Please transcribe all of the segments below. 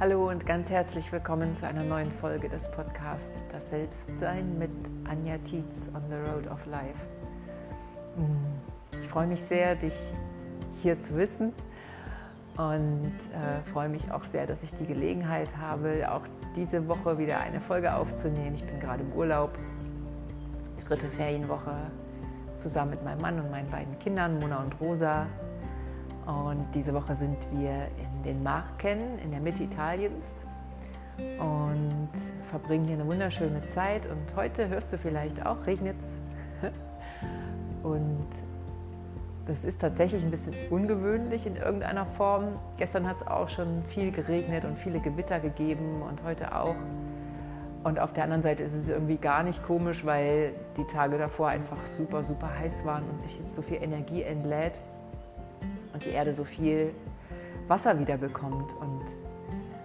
Hallo und ganz herzlich willkommen zu einer neuen Folge des Podcasts Das Selbstsein mit Anja Tietz on the Road of Life. Ich freue mich sehr, dich hier zu wissen und äh, freue mich auch sehr, dass ich die Gelegenheit habe, auch diese Woche wieder eine Folge aufzunehmen. Ich bin gerade im Urlaub, die dritte Ferienwoche, zusammen mit meinem Mann und meinen beiden Kindern, Mona und Rosa. Und diese Woche sind wir in den Marken in der Mitte Italiens und verbringen hier eine wunderschöne Zeit. Und heute hörst du vielleicht auch, regnet es. Und das ist tatsächlich ein bisschen ungewöhnlich in irgendeiner Form. Gestern hat es auch schon viel geregnet und viele Gewitter gegeben und heute auch. Und auf der anderen Seite ist es irgendwie gar nicht komisch, weil die Tage davor einfach super, super heiß waren und sich jetzt so viel Energie entlädt und die Erde so viel Wasser wieder bekommt. Und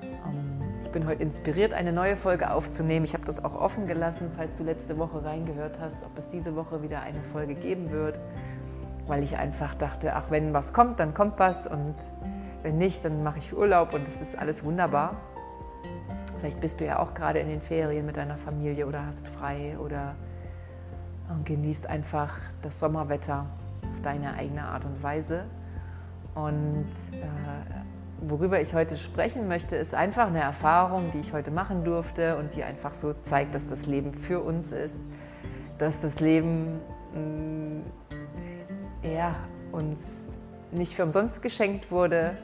ähm, ich bin heute inspiriert, eine neue Folge aufzunehmen. Ich habe das auch offen gelassen, falls du letzte Woche reingehört hast, ob es diese Woche wieder eine Folge geben wird, weil ich einfach dachte, ach, wenn was kommt, dann kommt was und wenn nicht, dann mache ich Urlaub und es ist alles wunderbar. Vielleicht bist du ja auch gerade in den Ferien mit deiner Familie oder hast frei oder äh, genießt einfach das Sommerwetter auf deine eigene Art und Weise. Und äh, worüber ich heute sprechen möchte, ist einfach eine Erfahrung, die ich heute machen durfte und die einfach so zeigt, dass das Leben für uns ist, dass das Leben mh, mm, ja, uns nicht für umsonst geschenkt wurde,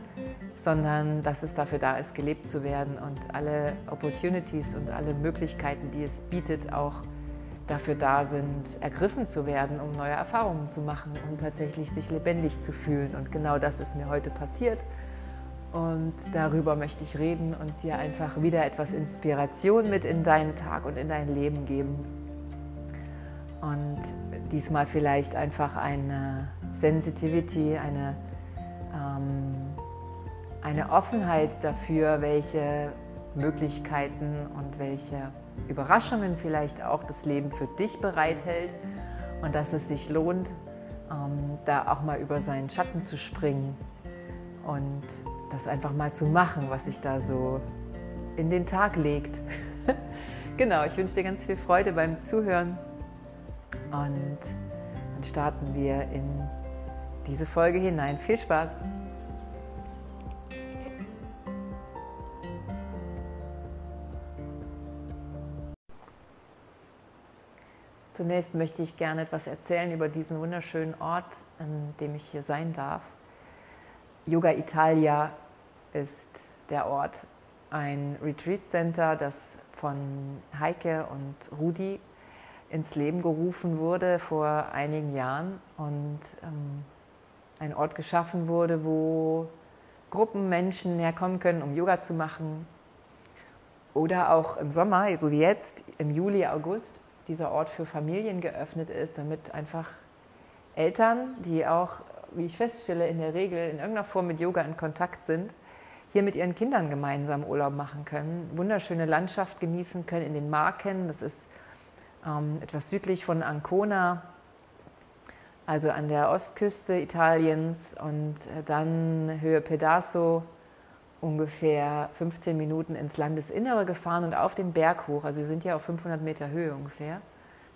sondern dass es dafür da ist, gelebt zu werden und alle Opportunities und alle Möglichkeiten, die es bietet, auch dafür da sind, ergriffen zu werden, um neue Erfahrungen zu machen und tatsächlich sich lebendig zu fühlen. Und genau das ist mir heute passiert. Und darüber möchte ich reden und dir einfach wieder etwas Inspiration mit in deinen Tag und in dein Leben geben. Und diesmal vielleicht einfach eine Sensitivity, eine, ähm, eine Offenheit dafür, welche Möglichkeiten und welche Überraschungen vielleicht auch das Leben für dich bereithält und dass es sich lohnt, ähm, da auch mal über seinen Schatten zu springen und das einfach mal zu machen, was sich da so in den Tag legt. genau, ich wünsche dir ganz viel Freude beim Zuhören und dann starten wir in diese Folge hinein. Viel Spaß! Zunächst möchte ich gerne etwas erzählen über diesen wunderschönen Ort, an dem ich hier sein darf. Yoga Italia ist der Ort, ein Retreat Center, das von Heike und Rudi ins Leben gerufen wurde vor einigen Jahren und ähm, ein Ort geschaffen wurde, wo Gruppen Menschen herkommen können, um Yoga zu machen. Oder auch im Sommer, so wie jetzt, im Juli, August, dieser Ort für Familien geöffnet ist, damit einfach Eltern, die auch, wie ich feststelle, in der Regel in irgendeiner Form mit Yoga in Kontakt sind, hier mit ihren Kindern gemeinsam Urlaub machen können, wunderschöne Landschaft genießen können in den Marken. Das ist ähm, etwas südlich von Ancona, also an der Ostküste Italiens und äh, dann Höhe Pedaso ungefähr 15 Minuten ins Landesinnere gefahren und auf den Berg hoch. Also wir sind ja auf 500 Meter Höhe ungefähr.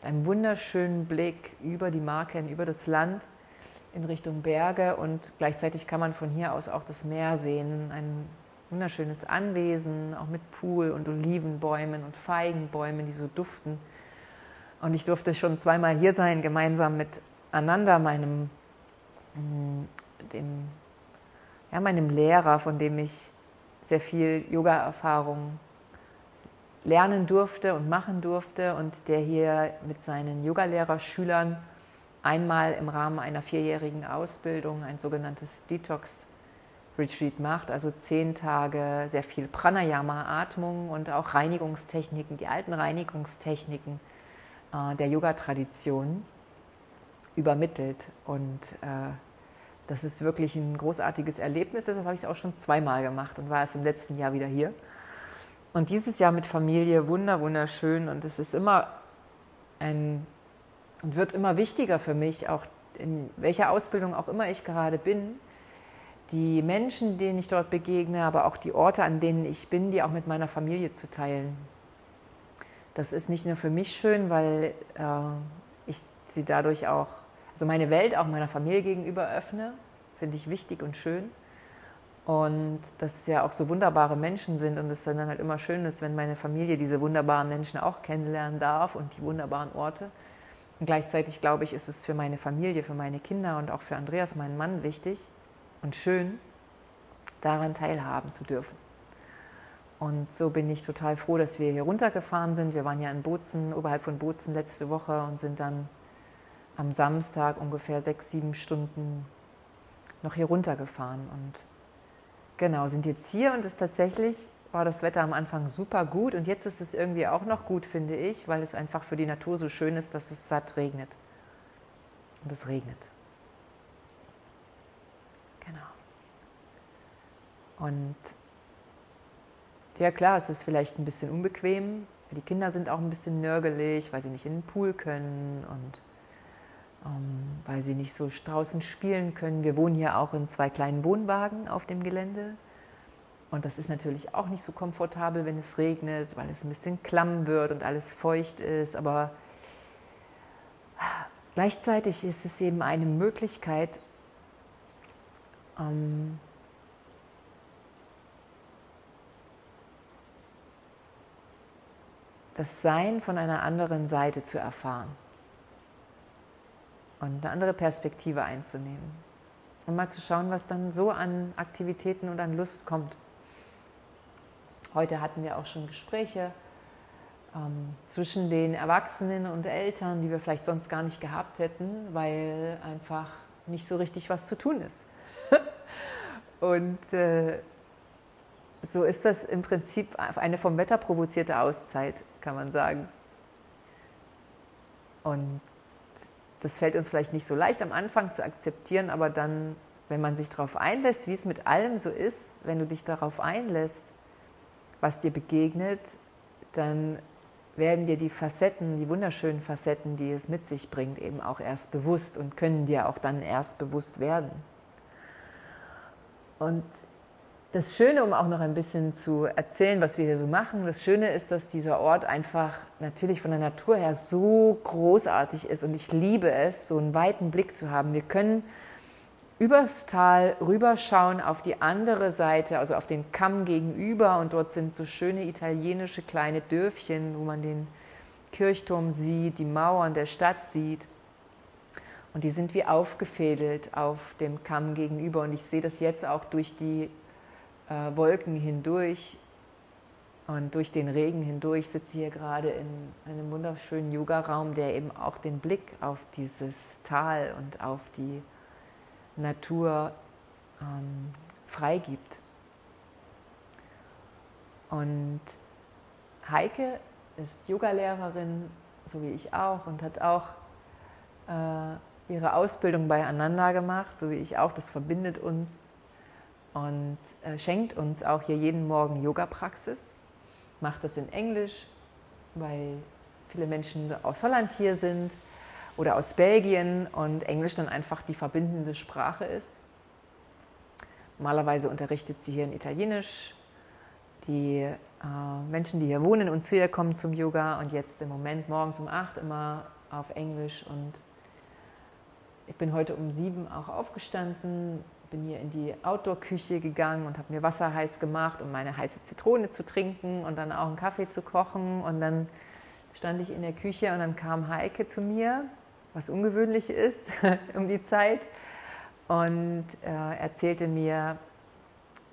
Mit einem wunderschönen Blick über die Marken, über das Land in Richtung Berge und gleichzeitig kann man von hier aus auch das Meer sehen. Ein wunderschönes Anwesen, auch mit Pool und Olivenbäumen und Feigenbäumen, die so duften. Und ich durfte schon zweimal hier sein, gemeinsam mit Ananda, meinem, mm, dem, ja, meinem Lehrer, von dem ich sehr viel Yoga-Erfahrung lernen durfte und machen durfte und der hier mit seinen Yogalehrer-Schülern einmal im Rahmen einer vierjährigen Ausbildung ein sogenanntes Detox-Retreat macht, also zehn Tage sehr viel Pranayama-Atmung und auch Reinigungstechniken, die alten Reinigungstechniken äh, der Yoga-Tradition übermittelt. Und äh, das ist wirklich ein großartiges Erlebnis. Deshalb habe ich es auch schon zweimal gemacht und war erst im letzten Jahr wieder hier. Und dieses Jahr mit Familie wunder wunderschön und es ist immer ein und wird immer wichtiger für mich, auch in welcher Ausbildung auch immer ich gerade bin, die Menschen, denen ich dort begegne, aber auch die Orte, an denen ich bin, die auch mit meiner Familie zu teilen. Das ist nicht nur für mich schön, weil äh, ich sie dadurch auch, also meine Welt auch meiner Familie gegenüber öffne, finde ich wichtig und schön. Und dass es ja auch so wunderbare Menschen sind und es dann halt immer schön ist, wenn meine Familie diese wunderbaren Menschen auch kennenlernen darf und die wunderbaren Orte. Und gleichzeitig glaube ich, ist es für meine Familie, für meine Kinder und auch für Andreas, meinen Mann, wichtig und schön, daran teilhaben zu dürfen. Und so bin ich total froh, dass wir hier runtergefahren sind. Wir waren ja in Bozen, oberhalb von Bozen letzte Woche und sind dann am Samstag ungefähr sechs, sieben Stunden noch hier runtergefahren. Und genau, sind jetzt hier und es tatsächlich war das Wetter am Anfang super gut und jetzt ist es irgendwie auch noch gut, finde ich, weil es einfach für die Natur so schön ist, dass es satt regnet. Und es regnet. Genau. Und ja klar, es ist vielleicht ein bisschen unbequem. Die Kinder sind auch ein bisschen nörgelig, weil sie nicht in den Pool können und weil sie nicht so draußen spielen können. Wir wohnen hier auch in zwei kleinen Wohnwagen auf dem Gelände. Und das ist natürlich auch nicht so komfortabel, wenn es regnet, weil es ein bisschen klamm wird und alles feucht ist. Aber gleichzeitig ist es eben eine Möglichkeit, ähm, das Sein von einer anderen Seite zu erfahren und eine andere Perspektive einzunehmen und mal zu schauen, was dann so an Aktivitäten und an Lust kommt. Heute hatten wir auch schon Gespräche ähm, zwischen den Erwachsenen und Eltern, die wir vielleicht sonst gar nicht gehabt hätten, weil einfach nicht so richtig was zu tun ist. und äh, so ist das im Prinzip eine vom Wetter provozierte Auszeit, kann man sagen. Und das fällt uns vielleicht nicht so leicht am Anfang zu akzeptieren, aber dann, wenn man sich darauf einlässt, wie es mit allem so ist, wenn du dich darauf einlässt, was dir begegnet, dann werden dir die Facetten, die wunderschönen Facetten, die es mit sich bringt, eben auch erst bewusst und können dir auch dann erst bewusst werden. Und das Schöne, um auch noch ein bisschen zu erzählen, was wir hier so machen, das Schöne ist, dass dieser Ort einfach natürlich von der Natur her so großartig ist und ich liebe es, so einen weiten Blick zu haben. Wir können übers Tal rüberschauen auf die andere Seite, also auf den Kamm gegenüber. Und dort sind so schöne italienische kleine Dörfchen, wo man den Kirchturm sieht, die Mauern der Stadt sieht. Und die sind wie aufgefädelt auf dem Kamm gegenüber. Und ich sehe das jetzt auch durch die äh, Wolken hindurch und durch den Regen hindurch. Ich sitze hier gerade in einem wunderschönen Yoga-Raum, der eben auch den Blick auf dieses Tal und auf die Natur ähm, freigibt. Und Heike ist Yogalehrerin, so wie ich auch, und hat auch äh, ihre Ausbildung bei Ananda gemacht, so wie ich auch. Das verbindet uns und äh, schenkt uns auch hier jeden Morgen Yoga-Praxis. Macht das in Englisch, weil viele Menschen aus Holland hier sind oder aus Belgien und Englisch dann einfach die verbindende Sprache ist. Normalerweise unterrichtet sie hier in Italienisch. Die äh, Menschen, die hier wohnen und zu ihr kommen zum Yoga und jetzt im Moment morgens um acht immer auf Englisch und ich bin heute um sieben auch aufgestanden, bin hier in die Outdoor-Küche gegangen und habe mir Wasser heiß gemacht, um meine heiße Zitrone zu trinken und dann auch einen Kaffee zu kochen. Und dann stand ich in der Küche und dann kam Heike zu mir was ungewöhnlich ist um die Zeit und äh, erzählte mir,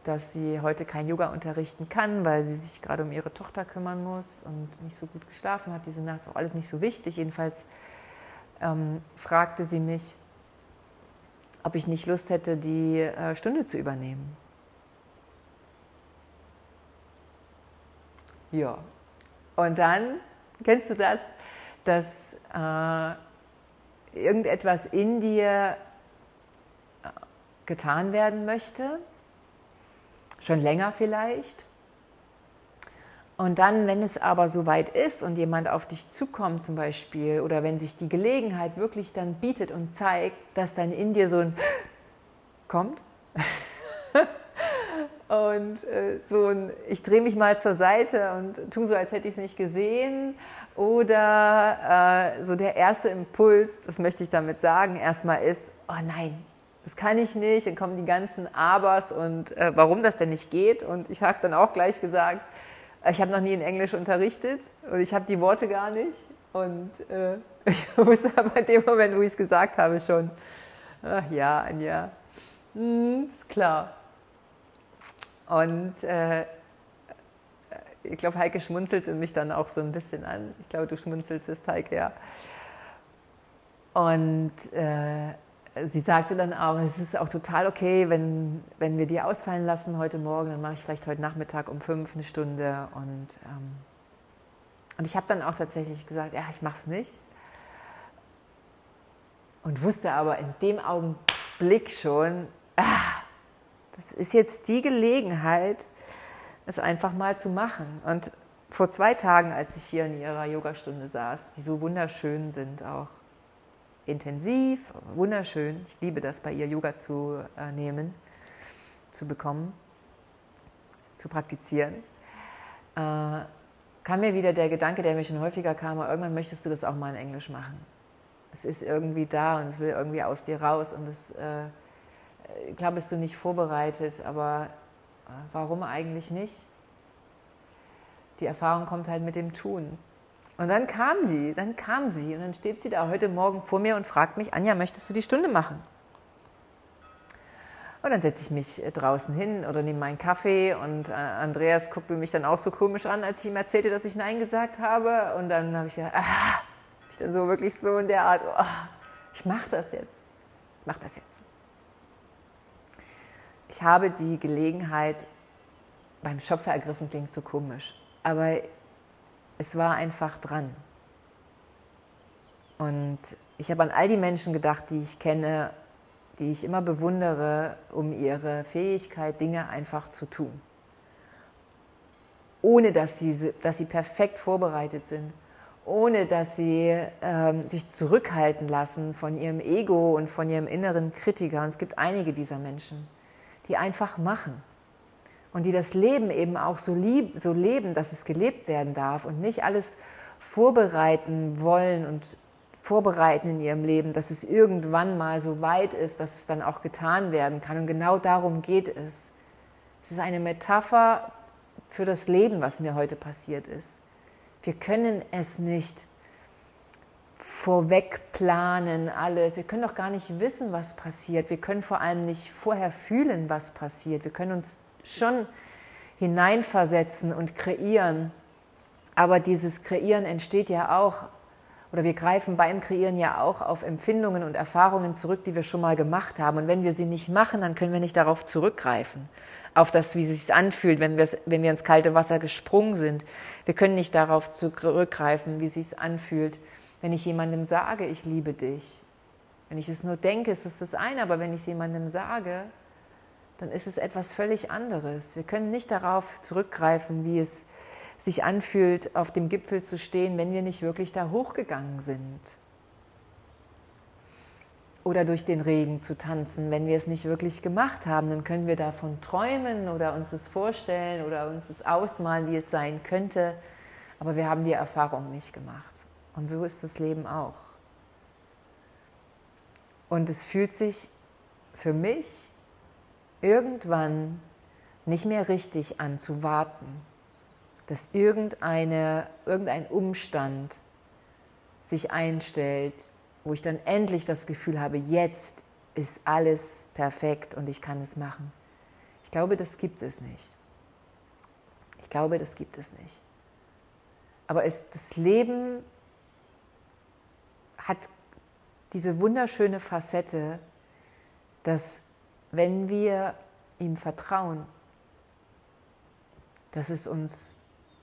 dass sie heute kein Yoga unterrichten kann, weil sie sich gerade um ihre Tochter kümmern muss und nicht so gut geschlafen hat. Diese Nacht ist auch alles nicht so wichtig. Jedenfalls ähm, fragte sie mich, ob ich nicht Lust hätte, die äh, Stunde zu übernehmen. Ja, und dann, kennst du das, dass äh, irgendetwas in dir äh, getan werden möchte, schon länger vielleicht. Und dann, wenn es aber soweit ist und jemand auf dich zukommt zum Beispiel, oder wenn sich die Gelegenheit wirklich dann bietet und zeigt, dass dann in dir so ein kommt, Und äh, so ein, ich drehe mich mal zur Seite und tue so, als hätte ich es nicht gesehen. Oder äh, so der erste Impuls, das möchte ich damit sagen, erstmal ist, oh nein, das kann ich nicht. Dann kommen die ganzen Abers und äh, warum das denn nicht geht. Und ich habe dann auch gleich gesagt, ich habe noch nie in Englisch unterrichtet und ich habe die Worte gar nicht. Und äh, ich wusste aber in dem Moment, wo ich es gesagt habe, schon, ach ja, Anja, hm, ist klar. Und äh, ich glaube, Heike schmunzelte mich dann auch so ein bisschen an. Ich glaube, du schmunzeltest, Heike, ja. Und äh, sie sagte dann auch, es ist auch total okay, wenn, wenn wir die ausfallen lassen heute Morgen, dann mache ich vielleicht heute Nachmittag um fünf eine Stunde. Und, ähm, und ich habe dann auch tatsächlich gesagt, ja, ich mache es nicht. Und wusste aber in dem Augenblick schon, ah, das ist jetzt die Gelegenheit, es einfach mal zu machen. Und vor zwei Tagen, als ich hier in ihrer Yogastunde saß, die so wunderschön sind, auch intensiv, wunderschön, ich liebe das, bei ihr Yoga zu äh, nehmen, zu bekommen, zu praktizieren, äh, kam mir wieder der Gedanke, der mir schon häufiger kam, irgendwann möchtest du das auch mal in Englisch machen. Es ist irgendwie da und es will irgendwie aus dir raus und es äh, glaube, bist du nicht vorbereitet, aber äh, warum eigentlich nicht? Die Erfahrung kommt halt mit dem Tun. Und dann kam die, dann kam sie und dann steht sie da heute Morgen vor mir und fragt mich, Anja, möchtest du die Stunde machen? Und dann setze ich mich äh, draußen hin oder nehme meinen Kaffee und äh, Andreas guckte mich dann auch so komisch an, als ich ihm erzählte, dass ich Nein gesagt habe. Und dann habe ich gedacht, ah, ich dann so wirklich so in der Art, oh, ich mache das jetzt. Ich mache das jetzt ich habe die Gelegenheit beim Schöpfer ergriffen, klingt so komisch, aber es war einfach dran. Und ich habe an all die Menschen gedacht, die ich kenne, die ich immer bewundere, um ihre Fähigkeit, Dinge einfach zu tun. Ohne dass sie, dass sie perfekt vorbereitet sind, ohne dass sie ähm, sich zurückhalten lassen von ihrem Ego und von ihrem inneren Kritiker. Und es gibt einige dieser Menschen die einfach machen und die das Leben eben auch so, lieb, so leben, dass es gelebt werden darf und nicht alles vorbereiten wollen und vorbereiten in ihrem Leben, dass es irgendwann mal so weit ist, dass es dann auch getan werden kann. Und genau darum geht es. Es ist eine Metapher für das Leben, was mir heute passiert ist. Wir können es nicht vorweg planen, alles. Wir können doch gar nicht wissen, was passiert. Wir können vor allem nicht vorher fühlen, was passiert. Wir können uns schon hineinversetzen und kreieren. Aber dieses Kreieren entsteht ja auch, oder wir greifen beim Kreieren ja auch auf Empfindungen und Erfahrungen zurück, die wir schon mal gemacht haben. Und wenn wir sie nicht machen, dann können wir nicht darauf zurückgreifen, auf das, wie es sich anfühlt, wenn, wenn wir ins kalte Wasser gesprungen sind. Wir können nicht darauf zurückgreifen, wie es sich anfühlt, wenn ich jemandem sage, ich liebe dich, wenn ich es nur denke, ist es das eine, aber wenn ich es jemandem sage, dann ist es etwas völlig anderes. Wir können nicht darauf zurückgreifen, wie es sich anfühlt, auf dem Gipfel zu stehen, wenn wir nicht wirklich da hochgegangen sind. Oder durch den Regen zu tanzen, wenn wir es nicht wirklich gemacht haben, dann können wir davon träumen oder uns es vorstellen oder uns es ausmalen, wie es sein könnte, aber wir haben die Erfahrung nicht gemacht. Und so ist das Leben auch. Und es fühlt sich für mich irgendwann nicht mehr richtig an zu warten, dass irgendeine, irgendein Umstand sich einstellt, wo ich dann endlich das Gefühl habe, jetzt ist alles perfekt und ich kann es machen. Ich glaube, das gibt es nicht. Ich glaube, das gibt es nicht. Aber es, das Leben hat diese wunderschöne Facette, dass wenn wir ihm vertrauen, dass es uns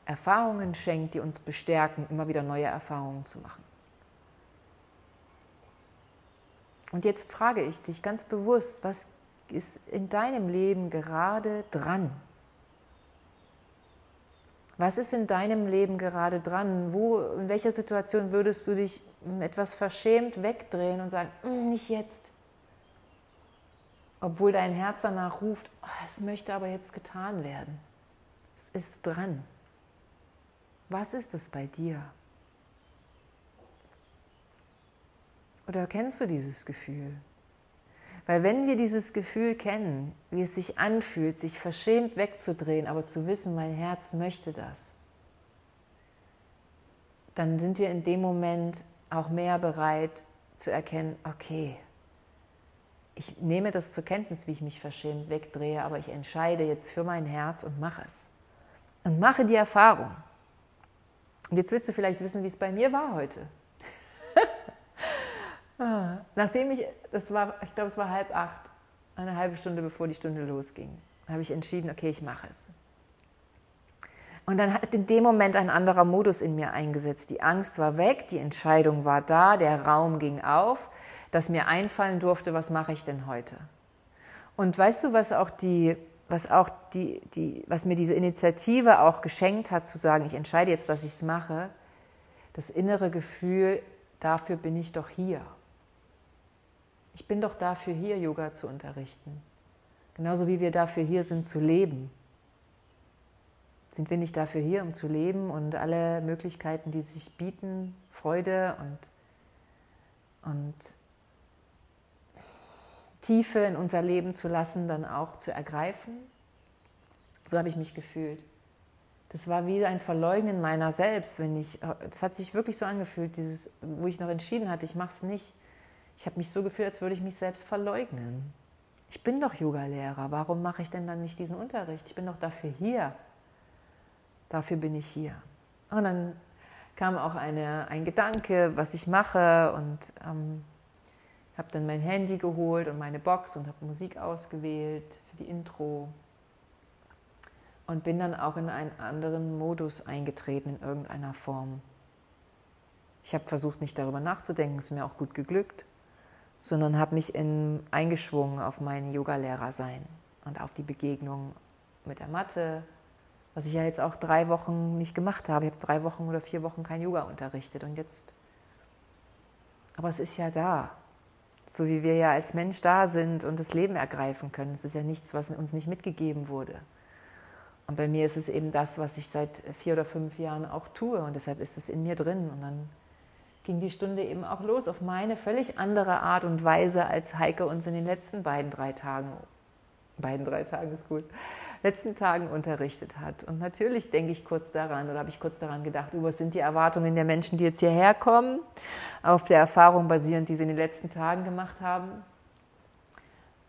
Erfahrungen schenkt, die uns bestärken, immer wieder neue Erfahrungen zu machen. Und jetzt frage ich dich ganz bewusst, was ist in deinem Leben gerade dran? Was ist in deinem Leben gerade dran? Wo, in welcher Situation würdest du dich etwas verschämt wegdrehen und sagen, mm, nicht jetzt? Obwohl dein Herz danach ruft, oh, es möchte aber jetzt getan werden. Es ist dran. Was ist es bei dir? Oder kennst du dieses Gefühl? Weil wenn wir dieses Gefühl kennen, wie es sich anfühlt, sich verschämt wegzudrehen, aber zu wissen, mein Herz möchte das, dann sind wir in dem Moment auch mehr bereit zu erkennen, okay, ich nehme das zur Kenntnis, wie ich mich verschämt wegdrehe, aber ich entscheide jetzt für mein Herz und mache es. Und mache die Erfahrung. Und jetzt willst du vielleicht wissen, wie es bei mir war heute. Ah, nachdem ich, das war, ich glaube, es war halb acht, eine halbe Stunde bevor die Stunde losging, habe ich entschieden, okay, ich mache es. Und dann hat in dem Moment ein anderer Modus in mir eingesetzt. Die Angst war weg, die Entscheidung war da, der Raum ging auf, dass mir einfallen durfte, was mache ich denn heute? Und weißt du, was auch die, was auch die, die, was mir diese Initiative auch geschenkt hat, zu sagen, ich entscheide jetzt, dass ich es mache, das innere Gefühl, dafür bin ich doch hier. Ich bin doch dafür hier, Yoga zu unterrichten. Genauso wie wir dafür hier sind, zu leben. Sind wir nicht dafür hier, um zu leben und alle Möglichkeiten, die sich bieten, Freude und, und Tiefe in unser Leben zu lassen, dann auch zu ergreifen? So habe ich mich gefühlt. Das war wie ein Verleugnen meiner selbst, wenn ich, das hat sich wirklich so angefühlt, dieses, wo ich noch entschieden hatte, ich mache es nicht. Ich habe mich so gefühlt, als würde ich mich selbst verleugnen. Ich bin doch Yogalehrer, warum mache ich denn dann nicht diesen Unterricht? Ich bin doch dafür hier. Dafür bin ich hier. Und dann kam auch eine, ein Gedanke, was ich mache und ähm, habe dann mein Handy geholt und meine Box und habe Musik ausgewählt für die Intro und bin dann auch in einen anderen Modus eingetreten in irgendeiner Form. Ich habe versucht, nicht darüber nachzudenken, ist mir auch gut geglückt sondern habe mich in, eingeschwungen auf mein Yogalehrer sein und auf die Begegnung mit der Matte, was ich ja jetzt auch drei Wochen nicht gemacht habe. Ich habe drei Wochen oder vier Wochen kein Yoga unterrichtet und jetzt, aber es ist ja da, so wie wir ja als Mensch da sind und das Leben ergreifen können. Es ist ja nichts, was uns nicht mitgegeben wurde. Und bei mir ist es eben das, was ich seit vier oder fünf Jahren auch tue und deshalb ist es in mir drin und dann ging die Stunde eben auch los auf meine völlig andere Art und Weise, als Heike uns in den letzten beiden, drei Tagen, beiden, drei Tagen ist gut, letzten Tagen unterrichtet hat. Und natürlich denke ich kurz daran oder habe ich kurz daran gedacht, was sind die Erwartungen der Menschen, die jetzt hierher kommen, auf der Erfahrung basierend, die sie in den letzten Tagen gemacht haben,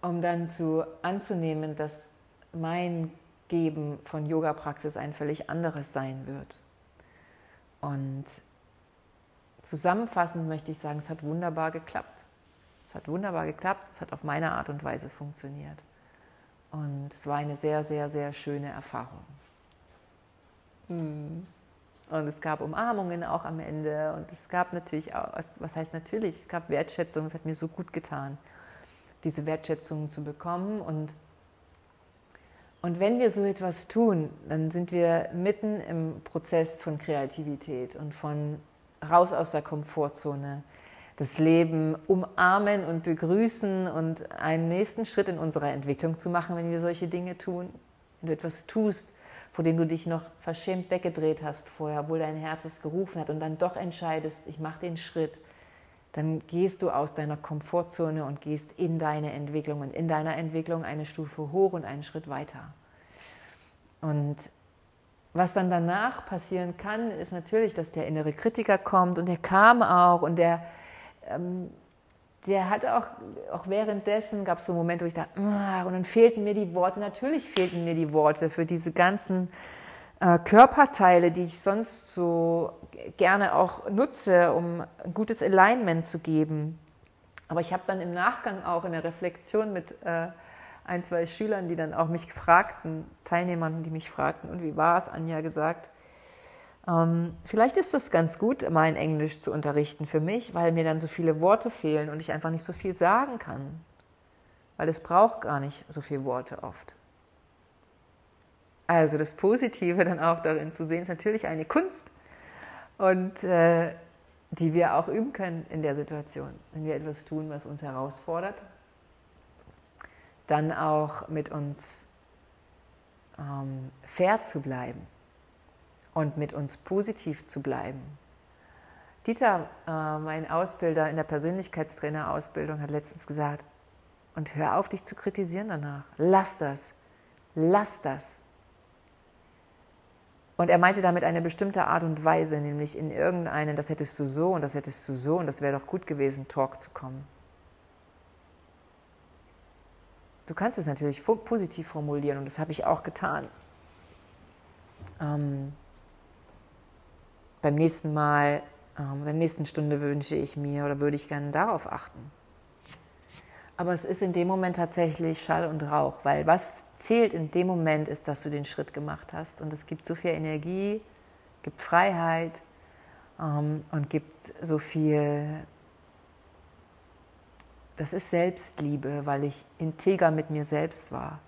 um dann zu anzunehmen, dass mein Geben von Yoga-Praxis ein völlig anderes sein wird. Und Zusammenfassend möchte ich sagen, es hat wunderbar geklappt. Es hat wunderbar geklappt, es hat auf meine Art und Weise funktioniert. Und es war eine sehr, sehr, sehr schöne Erfahrung. Hm. Und es gab Umarmungen auch am Ende. Und es gab natürlich auch, was heißt natürlich, es gab Wertschätzung. Es hat mir so gut getan, diese Wertschätzung zu bekommen. Und, und wenn wir so etwas tun, dann sind wir mitten im Prozess von Kreativität und von raus aus der Komfortzone, das Leben umarmen und begrüßen und einen nächsten Schritt in unserer Entwicklung zu machen, wenn wir solche Dinge tun. Wenn du etwas tust, vor dem du dich noch verschämt weggedreht hast vorher, obwohl dein Herz es gerufen hat und dann doch entscheidest, ich mache den Schritt, dann gehst du aus deiner Komfortzone und gehst in deine Entwicklung und in deiner Entwicklung eine Stufe hoch und einen Schritt weiter. Und was dann danach passieren kann, ist natürlich, dass der innere Kritiker kommt und der kam auch und der, ähm, der hat auch, auch währenddessen, gab es so Momente, wo ich dachte, ah, und dann fehlten mir die Worte, natürlich fehlten mir die Worte für diese ganzen äh, Körperteile, die ich sonst so gerne auch nutze, um ein gutes Alignment zu geben. Aber ich habe dann im Nachgang auch in der Reflexion mit äh, ein, zwei Schülern, die dann auch mich fragten, Teilnehmern, die mich fragten, und wie war es, Anja gesagt, ähm, vielleicht ist das ganz gut, mal in Englisch zu unterrichten für mich, weil mir dann so viele Worte fehlen und ich einfach nicht so viel sagen kann. Weil es braucht gar nicht so viele Worte oft. Also das Positive dann auch darin zu sehen, ist natürlich eine Kunst und äh, die wir auch üben können in der Situation, wenn wir etwas tun, was uns herausfordert dann auch mit uns ähm, fair zu bleiben und mit uns positiv zu bleiben. Dieter, äh, mein Ausbilder in der Persönlichkeitstrainer-Ausbildung, hat letztens gesagt, und hör auf, dich zu kritisieren danach. Lass das. Lass das. Und er meinte damit eine bestimmte Art und Weise, nämlich in irgendeinen, das hättest du so und das hättest du so und das wäre doch gut gewesen, Talk zu kommen. Du kannst es natürlich positiv formulieren und das habe ich auch getan. Ähm, beim nächsten Mal, ähm, der nächsten Stunde wünsche ich mir oder würde ich gerne darauf achten. Aber es ist in dem Moment tatsächlich Schall und Rauch, weil was zählt in dem Moment ist, dass du den Schritt gemacht hast. Und es gibt so viel Energie, gibt Freiheit ähm, und gibt so viel. Das ist Selbstliebe, weil ich integer mit mir selbst war.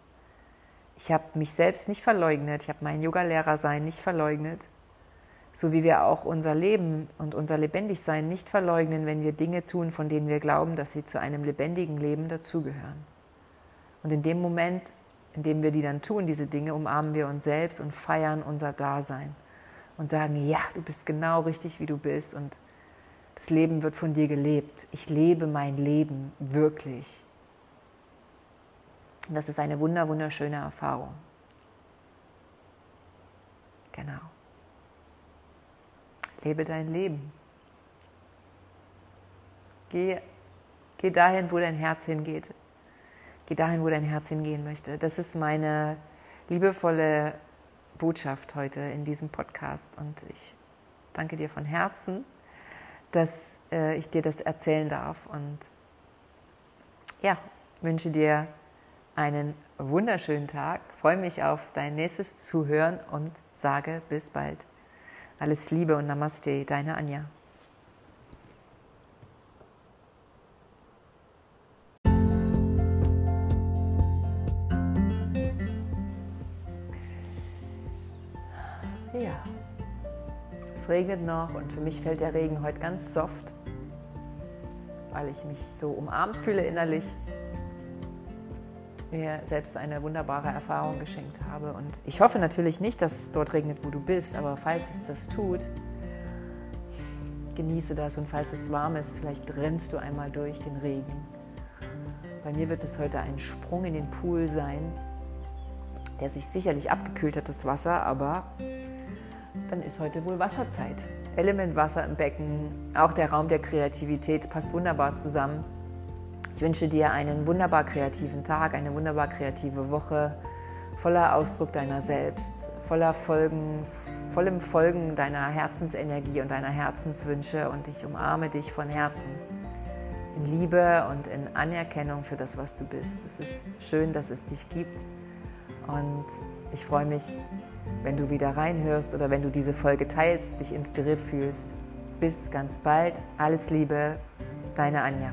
Ich habe mich selbst nicht verleugnet, ich habe mein Yogalehrer sein nicht verleugnet so wie wir auch unser Leben und unser Lebendigsein nicht verleugnen, wenn wir Dinge tun, von denen wir glauben, dass sie zu einem lebendigen Leben dazugehören. Und in dem Moment, in dem wir die dann tun, diese Dinge, umarmen wir uns selbst und feiern unser Dasein und sagen, ja, du bist genau richtig, wie du bist und das Leben wird von dir gelebt. Ich lebe mein Leben wirklich. Und das ist eine wunder, wunderschöne Erfahrung. Genau. Lebe dein Leben. Geh, geh dahin, wo dein Herz hingeht. Geh dahin, wo dein Herz hingehen möchte. Das ist meine liebevolle Botschaft heute in diesem Podcast. Und ich danke dir von Herzen, dass äh, ich dir das erzählen darf. Und ja, wünsche dir einen wunderschönen Tag. Freue mich auf dein nächstes Zuhören und sage bis bald. Alles Liebe und Namaste, deine Anja. Ja, es regnet noch und für mich fällt der Regen heute ganz soft, weil ich mich so umarmt fühle innerlich mir selbst eine wunderbare Erfahrung geschenkt habe. Und ich hoffe natürlich nicht, dass es dort regnet, wo du bist, aber falls es das tut, genieße das und falls es warm ist, vielleicht rennst du einmal durch den Regen. Bei mir wird es heute ein Sprung in den Pool sein, der sich sicherlich abgekühlt hat, das Wasser, aber dann ist heute wohl Wasserzeit. Element Wasser im Becken, auch der Raum der Kreativität passt wunderbar zusammen. Ich wünsche dir einen wunderbar kreativen Tag, eine wunderbar kreative Woche, voller Ausdruck deiner selbst, voller Folgen, vollem Folgen deiner Herzensenergie und deiner Herzenswünsche und ich umarme dich von Herzen in Liebe und in Anerkennung für das, was du bist. Es ist schön, dass es dich gibt und ich freue mich, wenn du wieder reinhörst oder wenn du diese Folge teilst, dich inspiriert fühlst. Bis ganz bald. Alles Liebe, deine Anja.